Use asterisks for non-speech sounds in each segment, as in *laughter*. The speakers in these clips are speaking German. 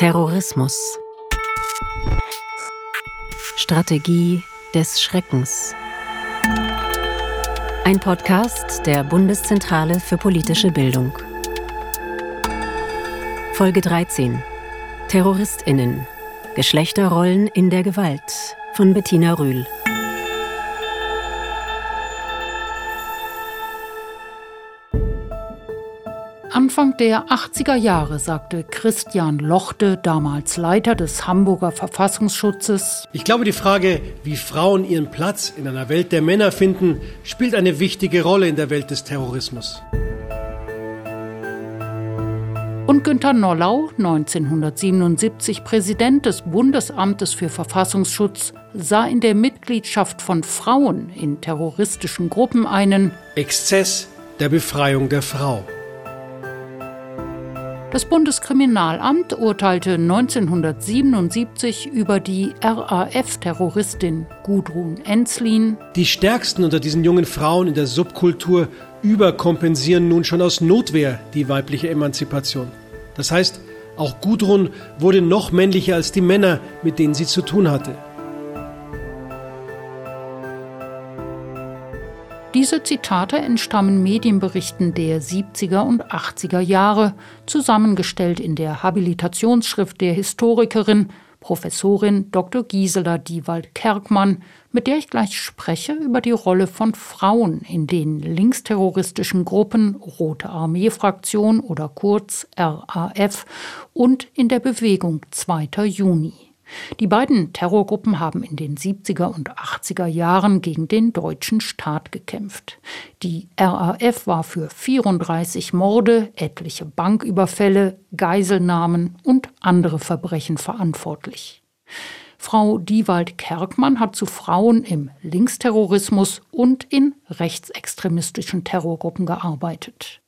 Terrorismus. Strategie des Schreckens. Ein Podcast der Bundeszentrale für politische Bildung. Folge 13. Terroristinnen. Geschlechterrollen in der Gewalt von Bettina Rühl. Anfang der 80er Jahre sagte Christian Lochte, damals Leiter des Hamburger Verfassungsschutzes, Ich glaube, die Frage, wie Frauen ihren Platz in einer Welt der Männer finden, spielt eine wichtige Rolle in der Welt des Terrorismus. Und Günter Nollau, 1977 Präsident des Bundesamtes für Verfassungsschutz, sah in der Mitgliedschaft von Frauen in terroristischen Gruppen einen Exzess der Befreiung der Frau. Das Bundeskriminalamt urteilte 1977 über die RAF-Terroristin Gudrun Enzlin. Die stärksten unter diesen jungen Frauen in der Subkultur überkompensieren nun schon aus Notwehr die weibliche Emanzipation. Das heißt, auch Gudrun wurde noch männlicher als die Männer, mit denen sie zu tun hatte. Diese Zitate entstammen Medienberichten der 70er und 80er Jahre, zusammengestellt in der Habilitationsschrift der Historikerin Professorin Dr. Gisela Diewald-Kerkmann, mit der ich gleich spreche über die Rolle von Frauen in den linksterroristischen Gruppen Rote Armee-Fraktion oder kurz RAF und in der Bewegung 2. Juni. Die beiden Terrorgruppen haben in den 70er und 80er Jahren gegen den deutschen Staat gekämpft. Die RAF war für 34 Morde, etliche Banküberfälle, Geiselnahmen und andere Verbrechen verantwortlich. Frau Diewald-Kerkmann hat zu Frauen im Linksterrorismus und in rechtsextremistischen Terrorgruppen gearbeitet.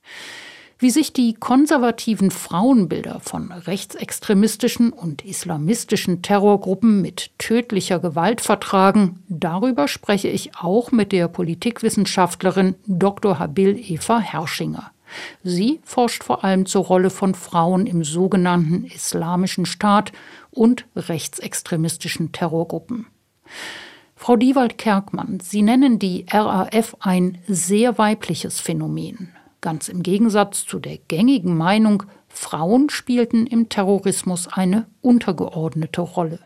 Wie sich die konservativen Frauenbilder von rechtsextremistischen und islamistischen Terrorgruppen mit tödlicher Gewalt vertragen, darüber spreche ich auch mit der Politikwissenschaftlerin Dr. Habil Eva Herschinger. Sie forscht vor allem zur Rolle von Frauen im sogenannten Islamischen Staat und rechtsextremistischen Terrorgruppen. Frau Diewald-Kerkmann, Sie nennen die RAF ein sehr weibliches Phänomen. Ganz im Gegensatz zu der gängigen Meinung, Frauen spielten im Terrorismus eine untergeordnete Rolle.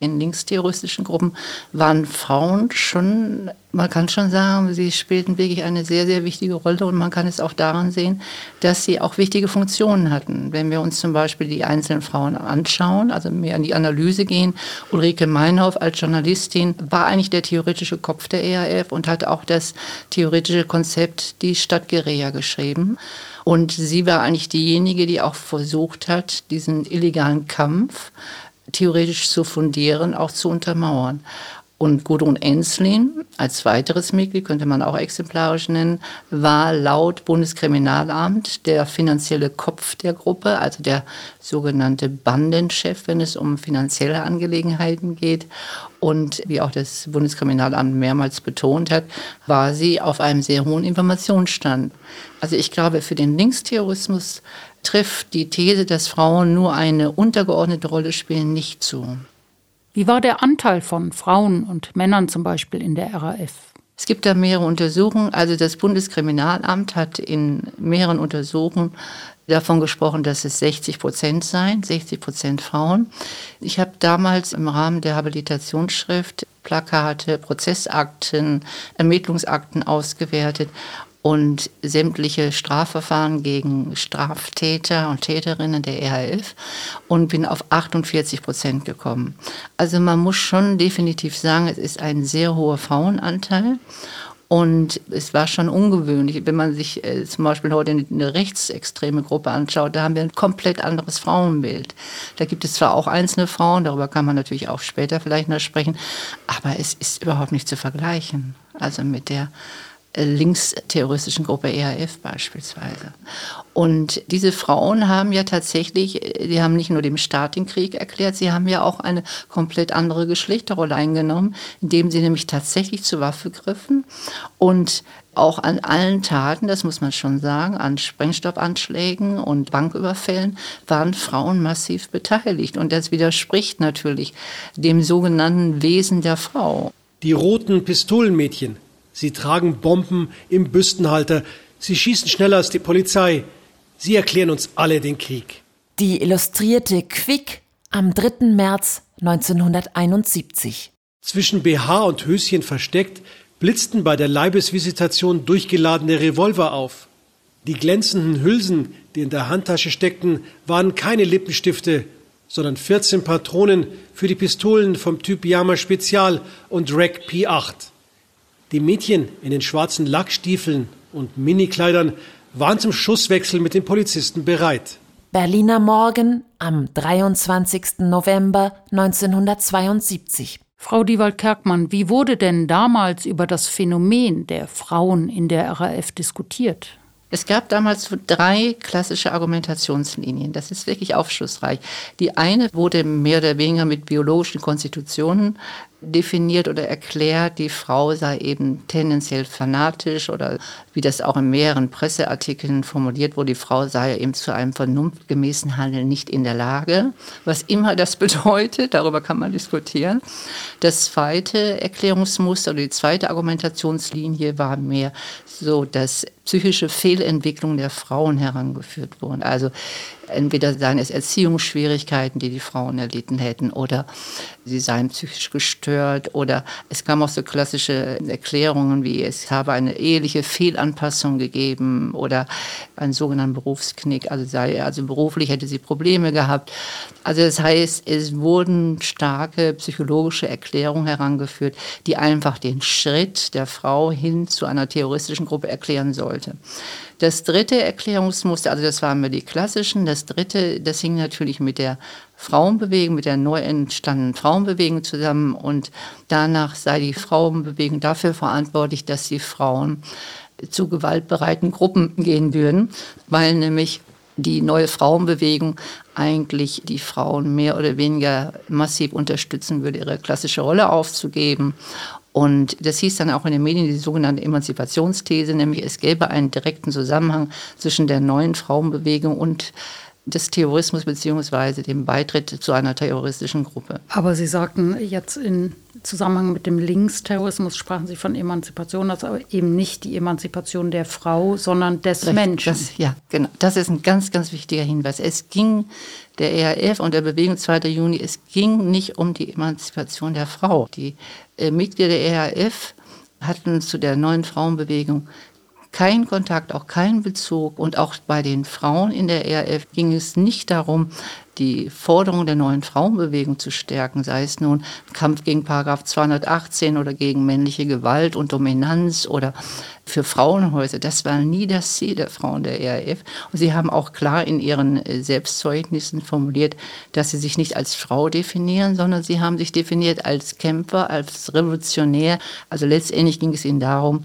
In linksterroristischen Gruppen waren Frauen schon, man kann schon sagen, sie spielten wirklich eine sehr, sehr wichtige Rolle und man kann es auch daran sehen, dass sie auch wichtige Funktionen hatten. Wenn wir uns zum Beispiel die einzelnen Frauen anschauen, also mehr an die Analyse gehen, Ulrike Meinhoff als Journalistin war eigentlich der theoretische Kopf der ERF und hat auch das theoretische Konzept Die Stadt Gerea geschrieben. Und sie war eigentlich diejenige, die auch versucht hat, diesen illegalen Kampf theoretisch zu fundieren, auch zu untermauern. Und Gudrun Enslin als weiteres Mitglied, könnte man auch exemplarisch nennen, war laut Bundeskriminalamt der finanzielle Kopf der Gruppe, also der sogenannte Bandenchef, wenn es um finanzielle Angelegenheiten geht. Und wie auch das Bundeskriminalamt mehrmals betont hat, war sie auf einem sehr hohen Informationsstand. Also ich glaube, für den Linksterrorismus trifft die These, dass Frauen nur eine untergeordnete Rolle spielen, nicht zu. Wie war der Anteil von Frauen und Männern zum Beispiel in der RAF? Es gibt da mehrere Untersuchungen. Also das Bundeskriminalamt hat in mehreren Untersuchungen davon gesprochen, dass es 60 Prozent seien, 60 Prozent Frauen. Ich habe damals im Rahmen der Habilitationsschrift Plakate, Prozessakten, Ermittlungsakten ausgewertet und sämtliche Strafverfahren gegen Straftäter und Täterinnen der RAF und bin auf 48 Prozent gekommen. Also man muss schon definitiv sagen, es ist ein sehr hoher Frauenanteil. Und es war schon ungewöhnlich, wenn man sich äh, zum Beispiel heute eine rechtsextreme Gruppe anschaut, da haben wir ein komplett anderes Frauenbild. Da gibt es zwar auch einzelne Frauen, darüber kann man natürlich auch später vielleicht noch sprechen, aber es ist überhaupt nicht zu vergleichen. Also mit der linksterroristischen Gruppe ERF beispielsweise. Und diese Frauen haben ja tatsächlich, die haben nicht nur dem Staat den Krieg erklärt, sie haben ja auch eine komplett andere Geschlechterrolle eingenommen, indem sie nämlich tatsächlich zur Waffe griffen und auch an allen Taten, das muss man schon sagen, an Sprengstoffanschlägen und Banküberfällen waren Frauen massiv beteiligt. Und das widerspricht natürlich dem sogenannten Wesen der Frau. Die roten Pistolenmädchen. Sie tragen Bomben im Büstenhalter. Sie schießen schneller als die Polizei. Sie erklären uns alle den Krieg. Die illustrierte Quick am 3. März 1971. Zwischen BH und Höschen versteckt blitzten bei der Leibesvisitation durchgeladene Revolver auf. Die glänzenden Hülsen, die in der Handtasche steckten, waren keine Lippenstifte, sondern 14 Patronen für die Pistolen vom Typ Yama Spezial und Rack P8. Die Mädchen in den schwarzen Lackstiefeln und Minikleidern waren zum Schusswechsel mit den Polizisten bereit. Berliner Morgen am 23. November 1972. Frau Diewald-Kerkmann, wie wurde denn damals über das Phänomen der Frauen in der RAF diskutiert? Es gab damals drei klassische Argumentationslinien. Das ist wirklich aufschlussreich. Die eine wurde mehr oder weniger mit biologischen Konstitutionen definiert oder erklärt, die Frau sei eben tendenziell fanatisch oder wie das auch in mehreren Presseartikeln formuliert wurde, die Frau sei eben zu einem vernunftgemäßen Handeln nicht in der Lage. Was immer das *laughs* bedeutet, darüber kann man diskutieren. Das zweite Erklärungsmuster oder die zweite Argumentationslinie war mehr so, dass psychische Fehlentwicklung der Frauen herangeführt wurden. Also entweder seien es Erziehungsschwierigkeiten, die die Frauen erlitten hätten, oder sie seien psychisch gestört, oder es kam auch so klassische Erklärungen wie es habe eine eheliche Fehlanpassung gegeben oder einen sogenannten Berufsknick, also sei also beruflich hätte sie Probleme gehabt. Also das heißt, es wurden starke psychologische Erklärungen herangeführt, die einfach den Schritt der Frau hin zu einer terroristischen Gruppe erklären sollte. Das dritte Erklärungsmuster, also das waren wir die klassischen, das dritte, das hing natürlich mit der Frauenbewegung, mit der neu entstandenen Frauenbewegung zusammen und danach sei die Frauenbewegung dafür verantwortlich, dass die Frauen zu gewaltbereiten Gruppen gehen würden, weil nämlich die neue Frauenbewegung eigentlich die Frauen mehr oder weniger massiv unterstützen würde, ihre klassische Rolle aufzugeben und das hieß dann auch in den Medien die sogenannte Emanzipationsthese, nämlich es gäbe einen direkten Zusammenhang zwischen der neuen Frauenbewegung und des Terrorismus beziehungsweise dem Beitritt zu einer terroristischen Gruppe. Aber Sie sagten jetzt in Zusammenhang mit dem Linksterrorismus sprachen Sie von Emanzipation, das aber eben nicht die Emanzipation der Frau, sondern des Recht, Menschen. Das, ja, genau. Das ist ein ganz, ganz wichtiger Hinweis. Es ging der ERF und der Bewegung 2. Juni, es ging nicht um die Emanzipation der Frau. Die äh, Mitglieder der ERF hatten zu der neuen Frauenbewegung keinen Kontakt, auch keinen Bezug. Und auch bei den Frauen in der ERF ging es nicht darum, die Forderung der neuen Frauenbewegung zu stärken, sei es nun Kampf gegen Paragraph 218 oder gegen männliche Gewalt und Dominanz oder für Frauenhäuser. Das war nie das Ziel der Frauen der ERF. Und sie haben auch klar in ihren äh, Selbstzeugnissen formuliert, dass sie sich nicht als Frau definieren, sondern sie haben sich definiert als Kämpfer, als Revolutionär. Also letztendlich ging es ihnen darum,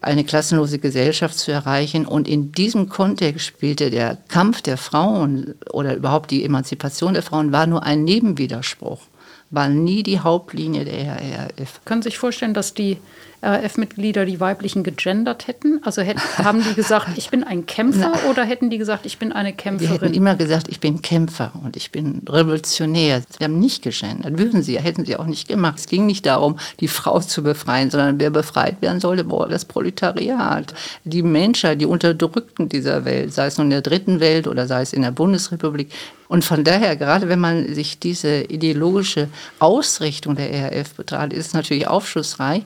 eine klassenlose Gesellschaft zu erreichen. Und in diesem Kontext spielte der Kampf der Frauen oder überhaupt die Emanzipation der Frauen war nur ein Nebenwiderspruch, war nie die Hauptlinie der RAF. Können Sie sich vorstellen, dass die RAF-Mitglieder die weiblichen gegendert hätten? Also hätten, haben die gesagt, ich bin ein Kämpfer Na, oder hätten die gesagt, ich bin eine Kämpferin? Die hätten immer gesagt, ich bin Kämpfer und ich bin Revolutionär. Sie haben nicht gegendert, würden sie, hätten sie auch nicht gemacht. Es ging nicht darum, die Frau zu befreien, sondern wer befreit werden sollte, war das Proletariat. Die Menschheit, die Unterdrückten dieser Welt, sei es nun in der dritten Welt oder sei es in der Bundesrepublik. Und von daher, gerade wenn man sich diese ideologische Ausrichtung der RAF betrachtet, ist es natürlich aufschlussreich,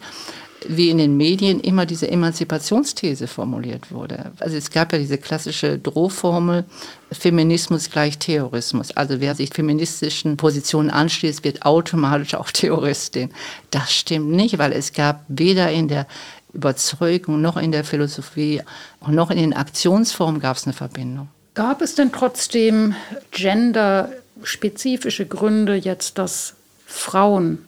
wie in den Medien immer diese Emanzipationsthese formuliert wurde. Also es gab ja diese klassische Drohformel, Feminismus gleich Terrorismus. Also wer sich feministischen Positionen anschließt, wird automatisch auch Terroristin. Das stimmt nicht, weil es gab weder in der Überzeugung noch in der Philosophie noch in den Aktionsformen gab es eine Verbindung. Gab es denn trotzdem genderspezifische Gründe jetzt, dass Frauen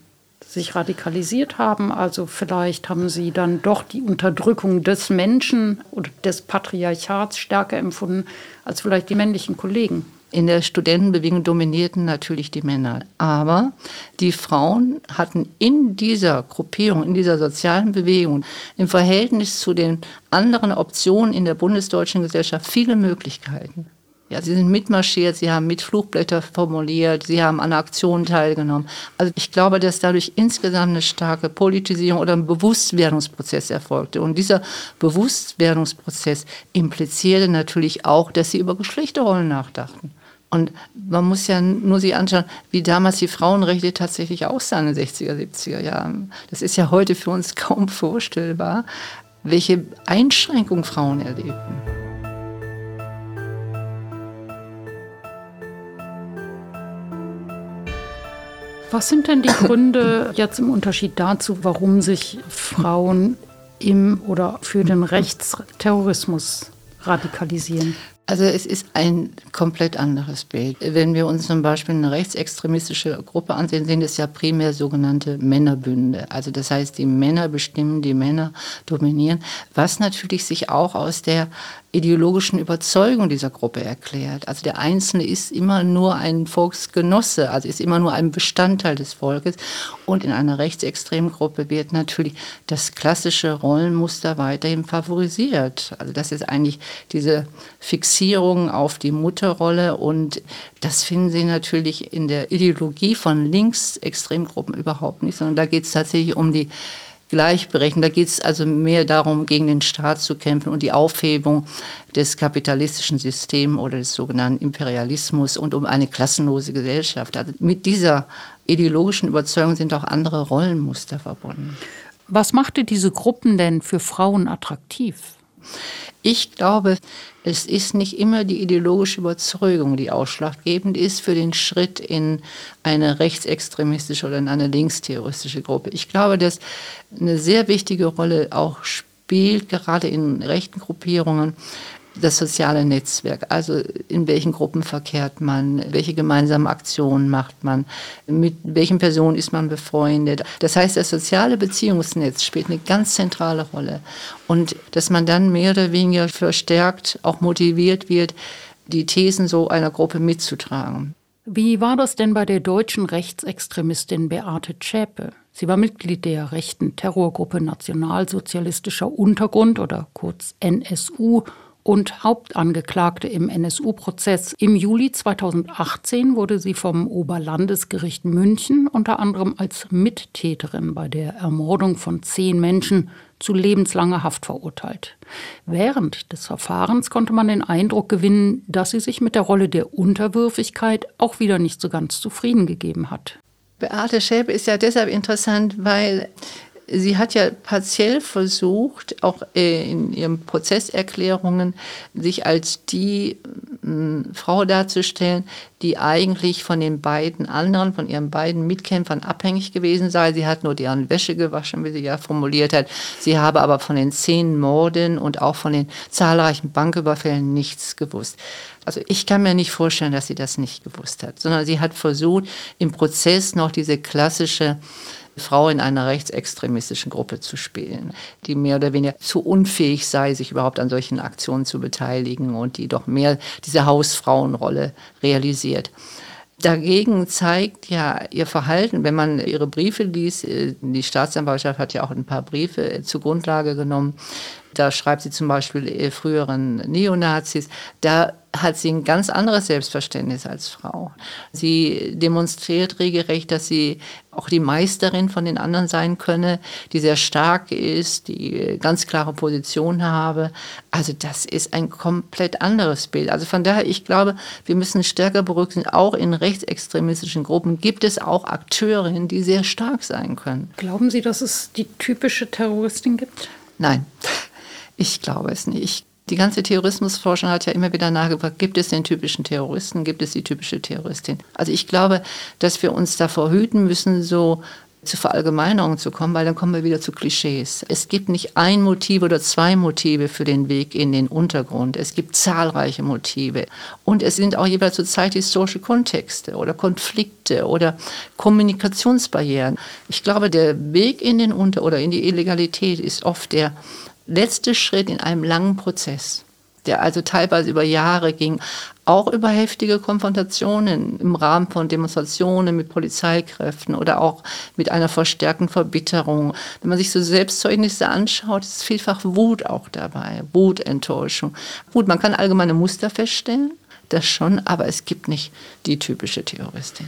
sich radikalisiert haben. Also vielleicht haben sie dann doch die Unterdrückung des Menschen oder des Patriarchats stärker empfunden als vielleicht die männlichen Kollegen. In der Studentenbewegung dominierten natürlich die Männer. Aber die Frauen hatten in dieser Gruppierung, in dieser sozialen Bewegung im Verhältnis zu den anderen Optionen in der bundesdeutschen Gesellschaft viele Möglichkeiten. Ja, sie sind mitmarschiert, sie haben mit Flugblätter formuliert, sie haben an Aktionen teilgenommen. Also ich glaube, dass dadurch insgesamt eine starke Politisierung oder ein Bewusstwerdungsprozess erfolgte. Und dieser Bewusstwerdungsprozess implizierte natürlich auch, dass sie über Geschlechterrollen nachdachten. Und man muss ja nur sich anschauen, wie damals die Frauenrechte tatsächlich aussahen in den 60er, 70er Jahren. Das ist ja heute für uns kaum vorstellbar, welche Einschränkungen Frauen erlebten. Was sind denn die Gründe jetzt im Unterschied dazu, warum sich Frauen im oder für den Rechtsterrorismus radikalisieren? Also es ist ein komplett anderes Bild. Wenn wir uns zum Beispiel eine rechtsextremistische Gruppe ansehen, sind es ja primär sogenannte Männerbünde. Also das heißt, die Männer bestimmen, die Männer dominieren, was natürlich sich auch aus der ideologischen Überzeugung dieser Gruppe erklärt. Also der Einzelne ist immer nur ein Volksgenosse, also ist immer nur ein Bestandteil des Volkes. Und in einer rechtsextremen Gruppe wird natürlich das klassische Rollenmuster weiterhin favorisiert. Also das ist eigentlich diese Fixierung auf die Mutterrolle und das finden Sie natürlich in der Ideologie von Linksextremgruppen überhaupt nicht, sondern da geht es tatsächlich um die gleichberechtigt. Da geht es also mehr darum, gegen den Staat zu kämpfen und die Aufhebung des kapitalistischen Systems oder des sogenannten Imperialismus und um eine klassenlose Gesellschaft. Also mit dieser ideologischen Überzeugung sind auch andere Rollenmuster verbunden. Was machte diese Gruppen denn für Frauen attraktiv? Ich glaube, es ist nicht immer die ideologische Überzeugung, die ausschlaggebend ist für den Schritt in eine rechtsextremistische oder in eine linksterroristische Gruppe. Ich glaube, dass eine sehr wichtige Rolle auch spielt, gerade in rechten Gruppierungen, das soziale Netzwerk, also in welchen Gruppen verkehrt man, welche gemeinsamen Aktionen macht man, mit welchen Personen ist man befreundet. Das heißt, das soziale Beziehungsnetz spielt eine ganz zentrale Rolle. Und dass man dann mehr oder weniger verstärkt auch motiviert wird, die Thesen so einer Gruppe mitzutragen. Wie war das denn bei der deutschen Rechtsextremistin Beate Zschäpe? Sie war Mitglied der rechten Terrorgruppe Nationalsozialistischer Untergrund oder kurz NSU und Hauptangeklagte im NSU-Prozess. Im Juli 2018 wurde sie vom Oberlandesgericht München unter anderem als Mittäterin bei der Ermordung von zehn Menschen zu lebenslanger Haft verurteilt. Während des Verfahrens konnte man den Eindruck gewinnen, dass sie sich mit der Rolle der Unterwürfigkeit auch wieder nicht so ganz zufrieden gegeben hat. Beate Schäpe ist ja deshalb interessant, weil Sie hat ja partiell versucht, auch äh, in ihren Prozesserklärungen, sich als die äh, Frau darzustellen, die eigentlich von den beiden anderen, von ihren beiden Mitkämpfern abhängig gewesen sei. Sie hat nur deren Wäsche gewaschen, wie sie ja formuliert hat. Sie habe aber von den zehn Morden und auch von den zahlreichen Banküberfällen nichts gewusst. Also ich kann mir nicht vorstellen, dass sie das nicht gewusst hat, sondern sie hat versucht, im Prozess noch diese klassische Frau in einer rechtsextremistischen Gruppe zu spielen, die mehr oder weniger zu unfähig sei, sich überhaupt an solchen Aktionen zu beteiligen und die doch mehr diese Hausfrauenrolle realisiert. Dagegen zeigt ja ihr Verhalten, wenn man ihre Briefe liest, äh, die Staatsanwaltschaft hat ja auch ein paar Briefe äh, zur Grundlage genommen, da schreibt sie zum Beispiel äh, früheren Neonazis, da hat sie ein ganz anderes Selbstverständnis als Frau. Sie demonstriert regelrecht, dass sie auch die Meisterin von den anderen sein könne, die sehr stark ist, die ganz klare Position habe. Also das ist ein komplett anderes Bild. Also von daher, ich glaube, wir müssen stärker berücksichtigen, auch in rechtsextremistischen Gruppen gibt es auch Akteurinnen, die sehr stark sein können. Glauben Sie, dass es die typische Terroristin gibt? Nein. Ich glaube es nicht. Die ganze Terrorismusforschung hat ja immer wieder nachgefragt, gibt es den typischen Terroristen, gibt es die typische Terroristin? Also ich glaube, dass wir uns davor hüten müssen, so zu Verallgemeinerungen zu kommen, weil dann kommen wir wieder zu Klischees. Es gibt nicht ein Motiv oder zwei Motive für den Weg in den Untergrund. Es gibt zahlreiche Motive. Und es sind auch jeweils zur Zeit historische Kontexte oder Konflikte oder Kommunikationsbarrieren. Ich glaube, der Weg in den Unter- oder in die Illegalität ist oft der letzte Schritt in einem langen Prozess, der also teilweise über Jahre ging. auch über heftige Konfrontationen im Rahmen von Demonstrationen mit Polizeikräften oder auch mit einer verstärkten Verbitterung. Wenn man sich so Selbstzeugnisse anschaut, ist vielfach Wut auch dabei, Wut, Enttäuschung. Wut, man kann allgemeine Muster feststellen, das schon, aber es gibt nicht die typische Terroristin.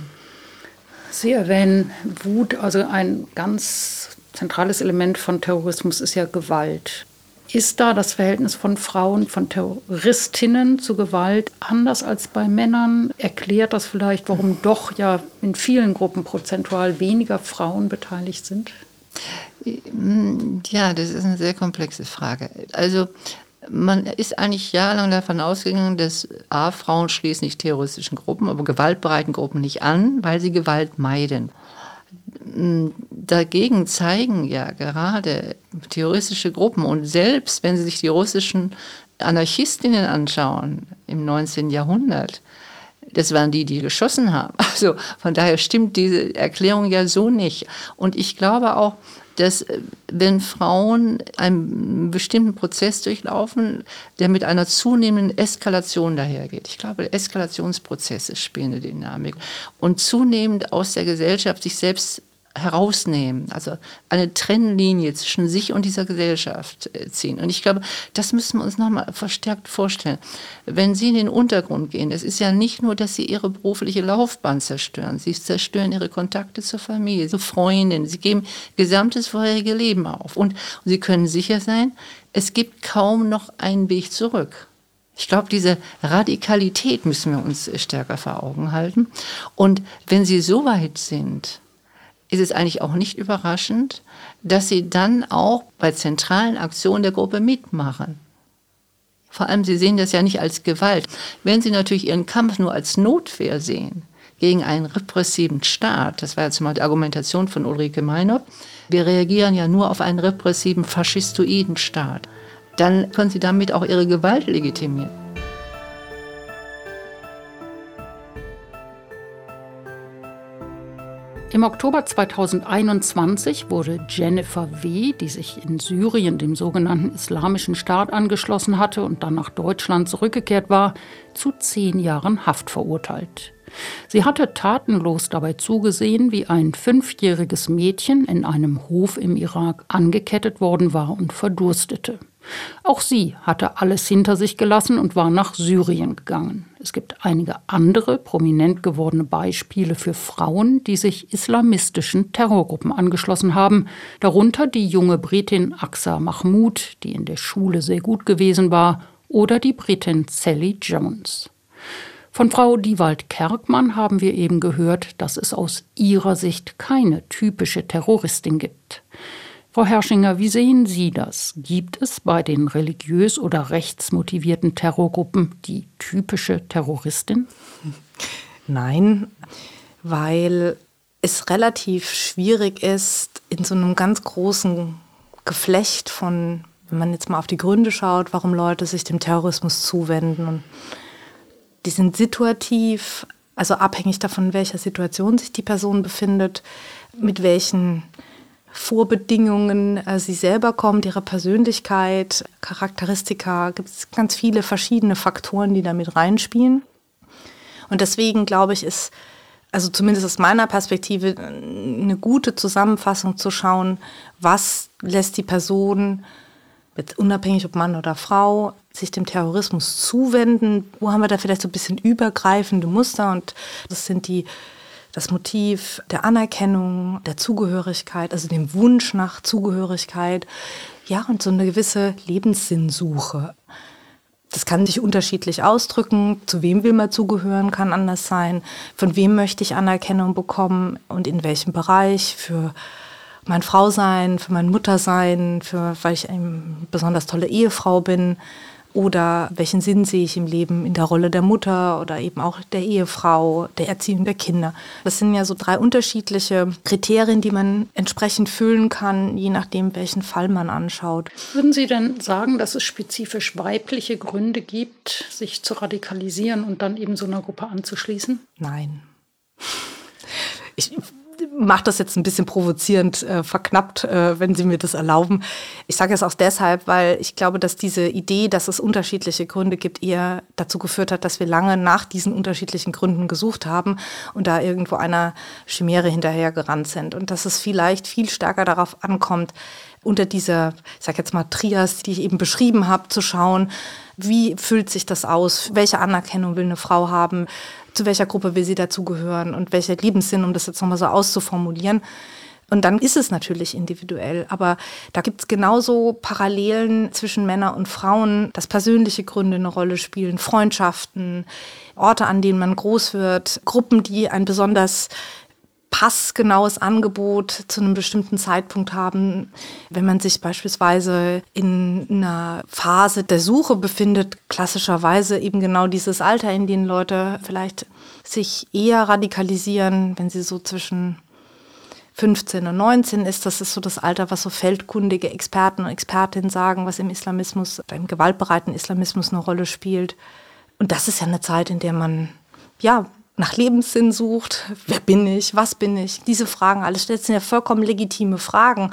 Sie erwähnen Wut, also ein ganz zentrales Element von Terrorismus ist ja Gewalt. Ist da das Verhältnis von Frauen, von Terroristinnen zu Gewalt anders als bei Männern? Erklärt das vielleicht, warum doch ja in vielen Gruppen prozentual weniger Frauen beteiligt sind? Ja, das ist eine sehr komplexe Frage. Also man ist eigentlich jahrelang davon ausgegangen, dass A, Frauen schließen nicht terroristischen Gruppen, aber gewaltbereiten Gruppen nicht an, weil sie Gewalt meiden. Dagegen zeigen ja gerade terroristische Gruppen und selbst wenn Sie sich die russischen Anarchistinnen anschauen im 19. Jahrhundert, das waren die, die geschossen haben. *laughs* Also von daher stimmt diese Erklärung ja so nicht. Und ich glaube auch, dass äh, wenn Frauen einen bestimmten Prozess durchlaufen, der mit einer zunehmenden Eskalation dahergeht. Ich glaube, Eskalationsprozesse spielen eine Dynamik und zunehmend aus der Gesellschaft sich selbst herausnehmen, also eine Trennlinie zwischen sich und dieser Gesellschaft äh, ziehen. Und ich glaube, das müssen wir uns nochmal verstärkt vorstellen. Wenn Sie in den Untergrund gehen, es ist ja nicht nur, dass Sie Ihre berufliche Laufbahn zerstören, Sie zerstören Ihre Kontakte zur Familie, zur Freundin, Sie geben gesamtes vorherige Leben auf. Und Sie können sicher sein, es gibt kaum noch einen Weg zurück. Ich glaube, diese Radikalität müssen wir uns stärker vor Augen halten. Und wenn Sie so weit sind, ist es eigentlich auch nicht überraschend, dass sie dann auch bei zentralen Aktionen der Gruppe mitmachen. Vor allem, sie sehen das ja nicht als Gewalt. Wenn sie natürlich ihren Kampf nur als Notwehr sehen gegen einen repressiven Staat, das war jetzt mal die Argumentation von Ulrike Meinhoff, wir reagieren ja nur auf einen repressiven, faschistoiden Staat, dann können sie damit auch ihre Gewalt legitimieren. Im Oktober 2021 wurde Jennifer W., die sich in Syrien dem sogenannten Islamischen Staat angeschlossen hatte und dann nach Deutschland zurückgekehrt war, zu zehn Jahren Haft verurteilt. Sie hatte tatenlos dabei zugesehen, wie ein fünfjähriges Mädchen in einem Hof im Irak angekettet worden war und verdurstete. Auch sie hatte alles hinter sich gelassen und war nach Syrien gegangen. Es gibt einige andere prominent gewordene Beispiele für Frauen, die sich islamistischen Terrorgruppen angeschlossen haben, darunter die junge Britin Aksa Mahmoud, die in der Schule sehr gut gewesen war, oder die Britin Sally Jones. Von Frau Diewald Kerkmann haben wir eben gehört, dass es aus ihrer Sicht keine typische Terroristin gibt. Frau Herschinger, wie sehen Sie das? Gibt es bei den religiös oder rechtsmotivierten Terrorgruppen die typische Terroristin? Nein, weil es relativ schwierig ist, in so einem ganz großen Geflecht von, wenn man jetzt mal auf die Gründe schaut, warum Leute sich dem Terrorismus zuwenden. Und die sind situativ, also abhängig davon, in welcher Situation sich die Person befindet, mit welchen Vorbedingungen äh, sie selber kommt, ihre Persönlichkeit, Charakteristika, gibt es ganz viele verschiedene Faktoren, die damit reinspielen. Und deswegen glaube ich, ist, also zumindest aus meiner Perspektive, eine gute Zusammenfassung zu schauen, was lässt die Person, unabhängig ob Mann oder Frau, sich dem Terrorismus zuwenden. Wo haben wir da vielleicht so ein bisschen übergreifende Muster? Und das sind die das Motiv der Anerkennung, der Zugehörigkeit, also dem Wunsch nach Zugehörigkeit, ja, und so eine gewisse Lebenssinnsuche. Das kann sich unterschiedlich ausdrücken. Zu wem will man zugehören, kann anders sein. Von wem möchte ich Anerkennung bekommen und in welchem Bereich? Für mein Frausein, für mein Muttersein, für, weil ich eine besonders tolle Ehefrau bin. Oder welchen Sinn sehe ich im Leben in der Rolle der Mutter oder eben auch der Ehefrau, der Erziehung der Kinder? Das sind ja so drei unterschiedliche Kriterien, die man entsprechend füllen kann, je nachdem, welchen Fall man anschaut. Würden Sie denn sagen, dass es spezifisch weibliche Gründe gibt, sich zu radikalisieren und dann eben so einer Gruppe anzuschließen? Nein. Ich mache das jetzt ein bisschen provozierend äh, verknappt, äh, wenn Sie mir das erlauben. Ich sage es auch deshalb, weil ich glaube, dass diese Idee, dass es unterschiedliche Gründe gibt, eher dazu geführt hat, dass wir lange nach diesen unterschiedlichen Gründen gesucht haben und da irgendwo einer Chimäre hinterhergerannt sind. Und dass es vielleicht viel stärker darauf ankommt, unter dieser, ich sage jetzt mal, Trias, die ich eben beschrieben habe, zu schauen, wie füllt sich das aus? Welche Anerkennung will eine Frau haben? Zu welcher Gruppe will sie dazugehören? Und welcher Lebenssinn, um das jetzt nochmal so auszuformulieren? Und dann ist es natürlich individuell. Aber da gibt es genauso Parallelen zwischen Männern und Frauen, dass persönliche Gründe eine Rolle spielen, Freundschaften, Orte, an denen man groß wird, Gruppen, die ein besonders passgenaues Angebot zu einem bestimmten Zeitpunkt haben. Wenn man sich beispielsweise in einer Phase der Suche befindet, klassischerweise eben genau dieses Alter, in dem Leute vielleicht sich eher radikalisieren, wenn sie so zwischen 15 und 19 ist, das ist so das Alter, was so feldkundige Experten und Expertinnen sagen, was im Islamismus, im gewaltbereiten Islamismus eine Rolle spielt. Und das ist ja eine Zeit, in der man ja nach Lebenssinn sucht. Wer bin ich? Was bin ich? Diese Fragen, alles das sind ja vollkommen legitime Fragen.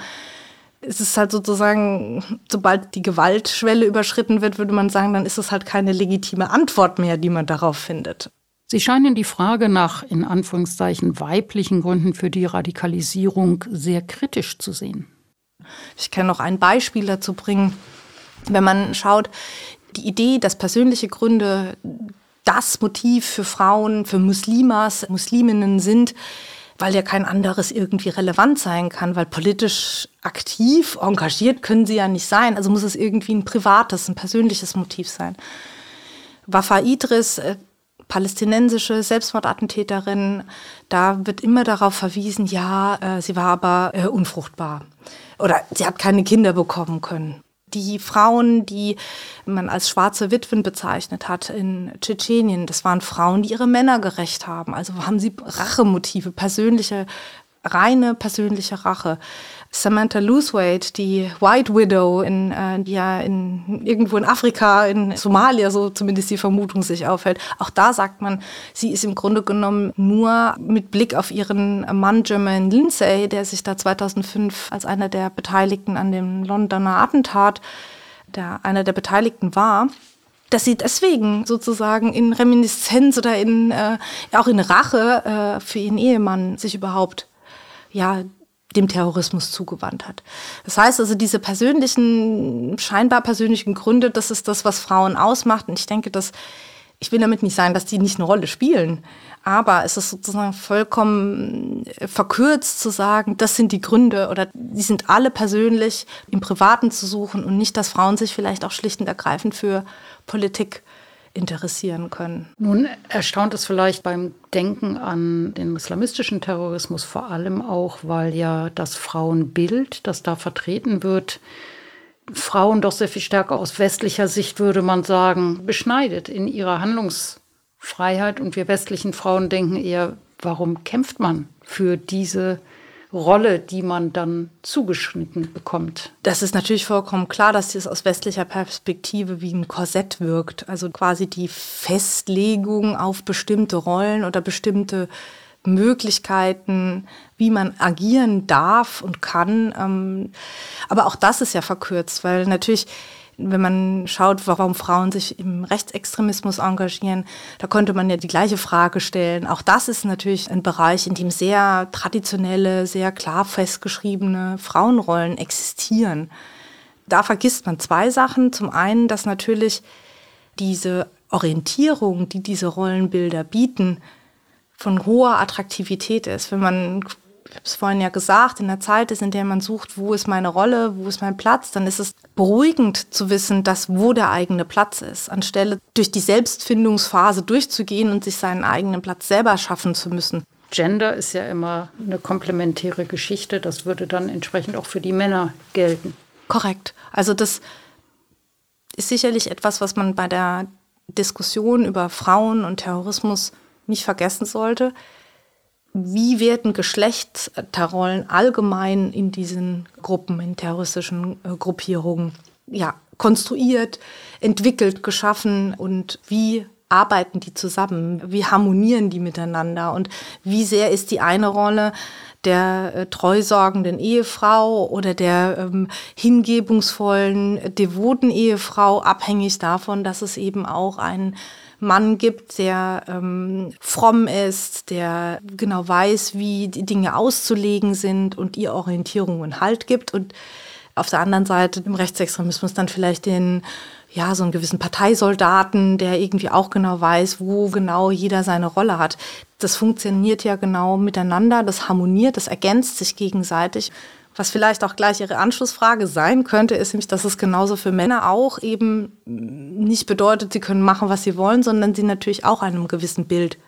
Es ist halt sozusagen, sobald die Gewaltschwelle überschritten wird, würde man sagen, dann ist es halt keine legitime Antwort mehr, die man darauf findet. Sie scheinen die Frage nach in Anführungszeichen weiblichen Gründen für die Radikalisierung sehr kritisch zu sehen. Ich kann noch ein Beispiel dazu bringen. Wenn man schaut, die Idee, dass persönliche Gründe das Motiv für Frauen, für Muslimas, Musliminnen sind, weil ja kein anderes irgendwie relevant sein kann, weil politisch aktiv, engagiert können sie ja nicht sein. Also muss es irgendwie ein privates, ein persönliches Motiv sein. Wafa Idris, äh, palästinensische Selbstmordattentäterin, da wird immer darauf verwiesen, ja, äh, sie war aber äh, unfruchtbar oder sie hat keine Kinder bekommen können die Frauen, die man als schwarze Witwen bezeichnet hat in Tschetschenien, das waren Frauen, die ihre Männer gerecht haben. Also haben sie Rachemotive, persönliche, reine persönliche Rache. Samantha Loosewaite, die White Widow, in, äh, ja in, irgendwo in Afrika, in Somalia, so zumindest die Vermutung sich aufhält. Auch da sagt man, sie ist im Grunde genommen nur mit Blick auf ihren Mann Jermaine Lindsay, der sich da 2005 als einer der Beteiligten an dem Londoner Attentat, der einer der Beteiligten war, dass sie deswegen sozusagen in Reminiszenz oder in, äh, auch in Rache äh, für ihren Ehemann sich überhaupt ja, dem Terrorismus zugewandt hat. Das heißt also, diese persönlichen, scheinbar persönlichen Gründe, das ist das, was Frauen ausmacht. Und ich denke, dass ich will damit nicht sagen, dass die nicht eine Rolle spielen, aber es ist sozusagen vollkommen verkürzt zu sagen, das sind die Gründe oder die sind alle persönlich im Privaten zu suchen und nicht, dass Frauen sich vielleicht auch schlicht und ergreifend für Politik interessieren können. Nun erstaunt es vielleicht beim Denken an den islamistischen Terrorismus vor allem auch, weil ja das Frauenbild, das da vertreten wird, Frauen doch sehr viel stärker aus westlicher Sicht, würde man sagen, beschneidet in ihrer Handlungsfreiheit. Und wir westlichen Frauen denken eher, warum kämpft man für diese Rolle, die man dann zugeschnitten bekommt. Das ist natürlich vollkommen klar, dass das aus westlicher Perspektive wie ein Korsett wirkt. Also quasi die Festlegung auf bestimmte Rollen oder bestimmte Möglichkeiten, wie man agieren darf und kann. Ähm, aber auch das ist ja verkürzt, weil natürlich wenn man schaut, warum Frauen sich im Rechtsextremismus engagieren, da könnte man ja die gleiche Frage stellen. Auch das ist natürlich ein Bereich, in dem sehr traditionelle, sehr klar festgeschriebene Frauenrollen existieren. Da vergisst man zwei Sachen. Zum einen, dass natürlich diese Orientierung, die diese Rollenbilder bieten, von hoher Attraktivität ist. Wenn man ich habe es vorhin ja gesagt, in der Zeit ist, in der man sucht, wo ist meine Rolle, wo ist mein Platz, dann ist es beruhigend zu wissen, dass wo der eigene Platz ist, anstelle durch die Selbstfindungsphase durchzugehen und sich seinen eigenen Platz selber schaffen zu müssen. Gender ist ja immer eine komplementäre Geschichte, das würde dann entsprechend auch für die Männer gelten. Korrekt. Also das ist sicherlich etwas, was man bei der Diskussion über Frauen und Terrorismus nicht vergessen sollte wie werden Geschlechterrollen allgemein in diesen Gruppen, in terroristischen äh, Gruppierungen, ja, konstruiert, entwickelt, geschaffen und wie arbeiten die zusammen? Wie harmonieren die miteinander? Und wie sehr ist die eine Rolle der äh, treusorgenden Ehefrau oder der ähm, hingebungsvollen, devoten Ehefrau abhängig davon, dass es eben auch einen Mann gibt, der ähm, fromm ist, der genau weiß, wie die Dinge auszulegen sind und ihr Orientierung und Halt gibt. Und auf der anderen Seite im Rechtsextremismus dann vielleicht den ja, so einen gewissen Parteisoldaten, der irgendwie auch genau weiß, wo genau jeder seine Rolle hat. Das funktioniert ja genau miteinander, das harmoniert, das ergänzt sich gegenseitig. Was vielleicht auch gleich Ihre Anschlussfrage sein könnte, ist nämlich, dass es genauso für Männer auch eben nicht bedeutet, sie können machen, was sie wollen, sondern sie natürlich auch einem gewissen Bild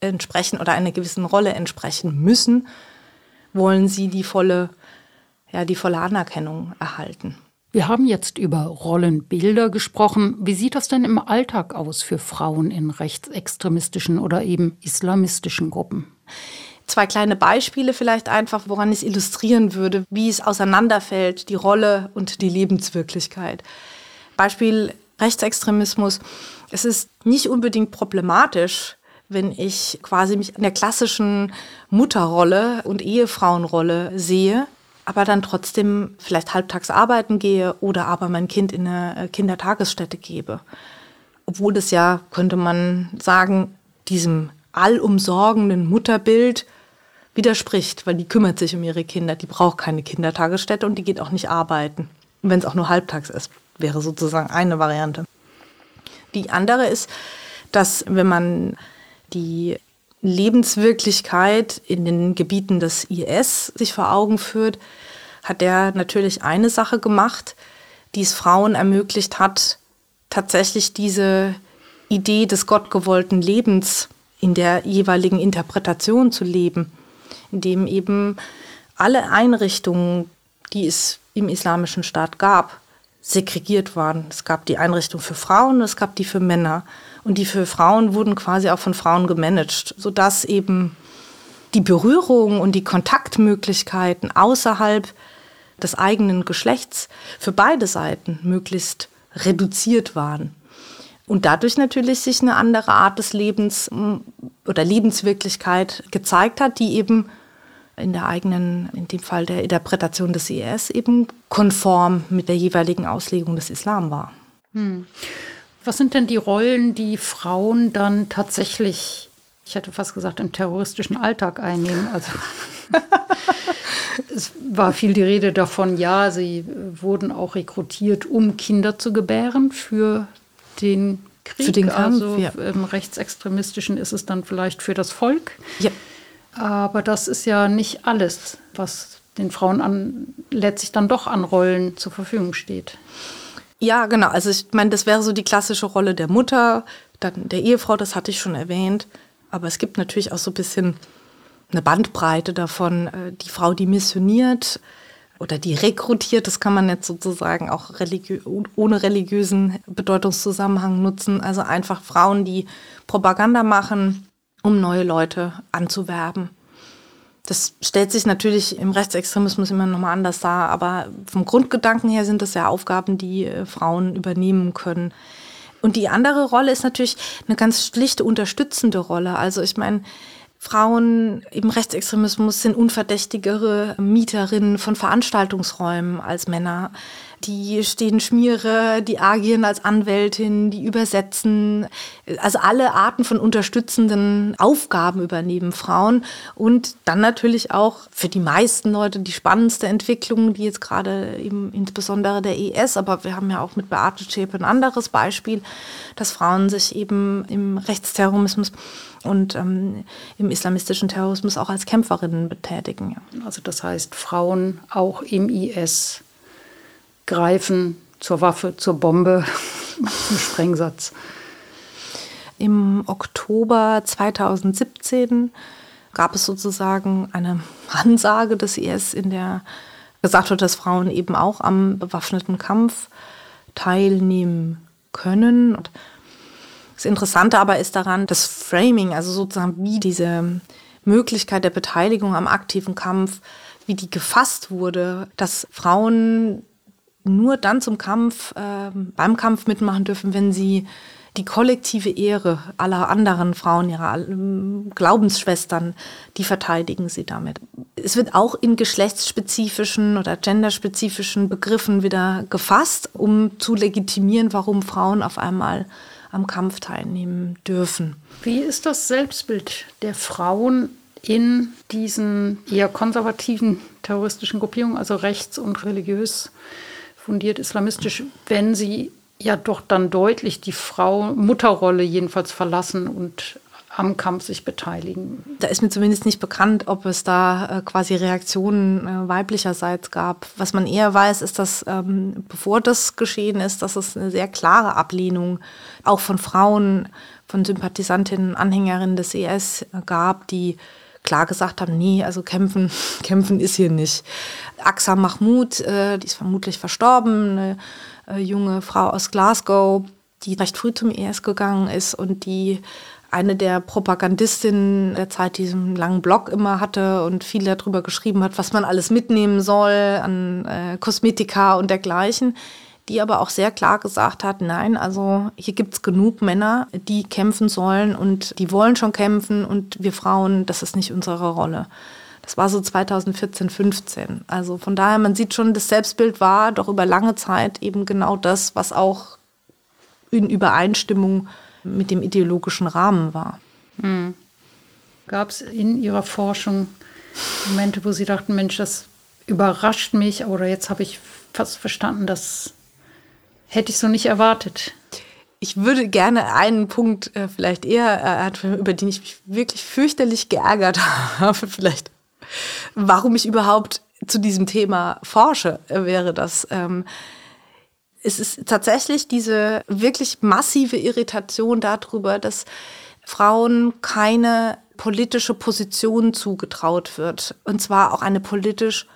entsprechen oder einer gewissen Rolle entsprechen müssen, wollen sie die volle, ja, die volle Anerkennung erhalten. Wir haben jetzt über Rollenbilder gesprochen. Wie sieht das denn im Alltag aus für Frauen in rechtsextremistischen oder eben islamistischen Gruppen? Zwei kleine Beispiele vielleicht einfach, woran ich es illustrieren würde, wie es auseinanderfällt, die Rolle und die Lebenswirklichkeit. Beispiel Rechtsextremismus. Es ist nicht unbedingt problematisch, wenn ich quasi mich in der klassischen Mutterrolle und Ehefrauenrolle sehe aber dann trotzdem vielleicht halbtags arbeiten gehe oder aber mein Kind in eine Kindertagesstätte gebe. Obwohl das ja, könnte man sagen, diesem allumsorgenden Mutterbild widerspricht, weil die kümmert sich um ihre Kinder, die braucht keine Kindertagesstätte und die geht auch nicht arbeiten. Wenn es auch nur halbtags ist, wäre sozusagen eine Variante. Die andere ist, dass wenn man die Lebenswirklichkeit in den Gebieten des IS sich vor Augen führt, hat er natürlich eine Sache gemacht, die es Frauen ermöglicht hat, tatsächlich diese Idee des gottgewollten Lebens in der jeweiligen Interpretation zu leben, indem eben alle Einrichtungen, die es im islamischen Staat gab, segregiert waren. Es gab die Einrichtung für Frauen, es gab die für Männer. Und die für Frauen wurden quasi auch von Frauen gemanagt, sodass eben die Berührung und die Kontaktmöglichkeiten außerhalb des eigenen Geschlechts für beide Seiten möglichst reduziert waren. Und dadurch natürlich sich eine andere Art des Lebens mm, oder Lebenswirklichkeit gezeigt hat, die eben in der eigenen, in dem Fall der Interpretation des IS, eben konform mit der jeweiligen Auslegung des Islam war. Hm. Was sind denn die Rollen, die Frauen dann tatsächlich, ich hätte fast gesagt, im terroristischen Alltag einnehmen? Also *laughs* es war viel die Rede davon, ja, sie wurden auch rekrutiert, um Kinder zu gebären für den Krieg. Für den Kampf, also ja. im rechtsextremistischen ist es dann vielleicht für das Volk. Ja. Aber das ist ja nicht alles, was den Frauen an, letztlich dann doch an Rollen zur Verfügung steht. Ja, genau. Also ich meine, das wäre so die klassische Rolle der Mutter, dann der Ehefrau, das hatte ich schon erwähnt. Aber es gibt natürlich auch so ein bisschen eine Bandbreite davon. Äh, die Frau, die missioniert oder die rekrutiert, das kann man jetzt sozusagen auch religiö ohne religiösen Bedeutungszusammenhang nutzen. Also einfach Frauen, die Propaganda machen, um neue Leute anzuwerben. Das stellt sich natürlich im Rechtsextremismus immer nochmal anders dar, aber vom Grundgedanken her sind das ja Aufgaben, die äh, Frauen übernehmen können. Und die andere Rolle ist natürlich eine ganz schlichte unterstützende Rolle. Also ich meine, Frauen im Rechtsextremismus sind unverdächtigere Mieterinnen von Veranstaltungsräumen als Männer. Die stehen Schmiere, die agieren als Anwältin, die übersetzen. Also alle Arten von unterstützenden Aufgaben übernehmen Frauen. Und dann natürlich auch für die meisten Leute die spannendste Entwicklung, die jetzt gerade eben insbesondere der ES, aber wir haben ja auch mit Beate Zschäpe ein anderes Beispiel, dass Frauen sich eben im Rechtsterrorismus und ähm, im islamistischen Terrorismus auch als Kämpferinnen betätigen. Ja. Also das heißt, Frauen auch im IS greifen zur Waffe, zur Bombe, *laughs* zum Sprengsatz. Im Oktober 2017 gab es sozusagen eine Ansage des IS, in der gesagt wird, dass Frauen eben auch am bewaffneten Kampf teilnehmen können. Und das Interessante aber ist daran, das Framing, also sozusagen wie diese Möglichkeit der Beteiligung am aktiven Kampf, wie die gefasst wurde, dass Frauen nur dann zum Kampf, äh, beim Kampf mitmachen dürfen, wenn sie die kollektive Ehre aller anderen Frauen, ihrer ähm, Glaubensschwestern, die verteidigen sie damit. Es wird auch in geschlechtsspezifischen oder genderspezifischen Begriffen wieder gefasst, um zu legitimieren, warum Frauen auf einmal am Kampf teilnehmen dürfen. Wie ist das Selbstbild der Frauen in diesen eher konservativen terroristischen Gruppierungen, also rechts und religiös fundiert islamistisch, wenn sie ja doch dann deutlich die Frau, Mutterrolle jedenfalls verlassen und am Kampf sich beteiligen. Da ist mir zumindest nicht bekannt, ob es da äh, quasi Reaktionen äh, weiblicherseits gab. Was man eher weiß, ist, dass ähm, bevor das geschehen ist, dass es eine sehr klare Ablehnung auch von Frauen, von Sympathisantinnen, Anhängerinnen des IS e gab, die klar gesagt haben, nee, also kämpfen, *laughs* kämpfen ist hier nicht. Aksa Mahmoud, äh, die ist vermutlich verstorben, eine äh, junge Frau aus Glasgow, die recht früh zum IS gegangen ist und die eine der Propagandistinnen der Zeit diesen langen Blog immer hatte und viel darüber geschrieben hat, was man alles mitnehmen soll an äh, Kosmetika und dergleichen die aber auch sehr klar gesagt hat, nein, also hier gibt es genug Männer, die kämpfen sollen und die wollen schon kämpfen und wir Frauen, das ist nicht unsere Rolle. Das war so 2014, 15. Also von daher, man sieht schon, das Selbstbild war doch über lange Zeit eben genau das, was auch in Übereinstimmung mit dem ideologischen Rahmen war. Hm. Gab es in Ihrer Forschung Momente, wo Sie dachten, Mensch, das überrascht mich oder jetzt habe ich fast verstanden, dass Hätte ich so nicht erwartet. Ich würde gerne einen Punkt äh, vielleicht eher, äh, über den ich mich wirklich fürchterlich geärgert *laughs* habe, vielleicht, warum ich überhaupt zu diesem Thema forsche, äh, wäre das. Ähm, es ist tatsächlich diese wirklich massive Irritation darüber, dass Frauen keine politische Position zugetraut wird. Und zwar auch eine politisch,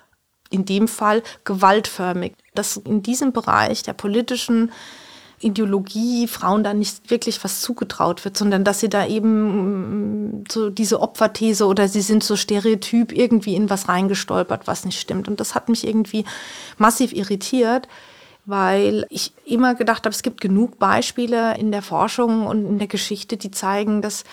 in dem Fall, gewaltförmig dass in diesem Bereich der politischen Ideologie Frauen da nicht wirklich was zugetraut wird, sondern dass sie da eben mm, so diese Opferthese oder sie sind so stereotyp irgendwie in was reingestolpert, was nicht stimmt. Und das hat mich irgendwie massiv irritiert, weil ich immer gedacht habe, es gibt genug Beispiele in der Forschung und in der Geschichte, die zeigen, dass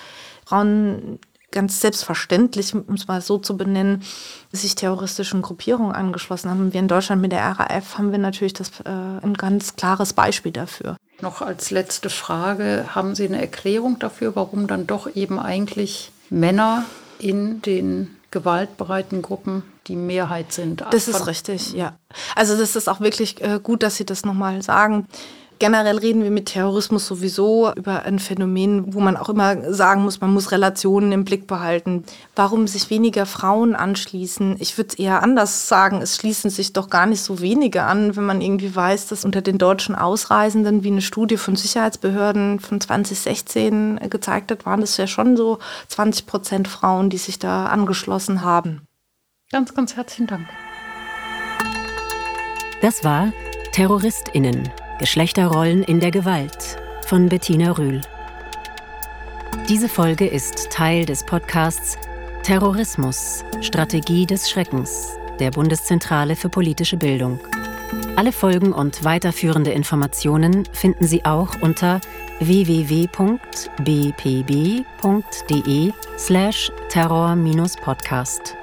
Frauen ganz selbstverständlich, um es mal so zu benennen, sich terroristischen Gruppierungen angeschlossen haben. Wir in Deutschland mit der RAF haben wir natürlich das, äh, ein ganz klares Beispiel dafür. Noch als letzte Frage, haben Sie eine Erklärung dafür, warum dann doch eben eigentlich Männer in den gewaltbereiten Gruppen die Mehrheit sind? Das ist richtig, ja. Also das ist auch wirklich äh, gut, dass Sie das nochmal sagen. Generell reden wir mit Terrorismus sowieso über ein Phänomen, wo man auch immer sagen muss, man muss Relationen im Blick behalten. Warum sich weniger Frauen anschließen? Ich würde es eher anders sagen, es schließen sich doch gar nicht so wenige an, wenn man irgendwie weiß, dass unter den deutschen Ausreisenden, wie eine Studie von Sicherheitsbehörden von 2016 gezeigt hat, waren es ja schon so 20 Prozent Frauen, die sich da angeschlossen haben. Ganz, ganz herzlichen Dank. Das war Terroristinnen Geschlechterrollen in der Gewalt von Bettina Rühl. Diese Folge ist Teil des Podcasts Terrorismus, Strategie des Schreckens der Bundeszentrale für politische Bildung. Alle Folgen und weiterführende Informationen finden Sie auch unter www.bpb.de slash terror-podcast.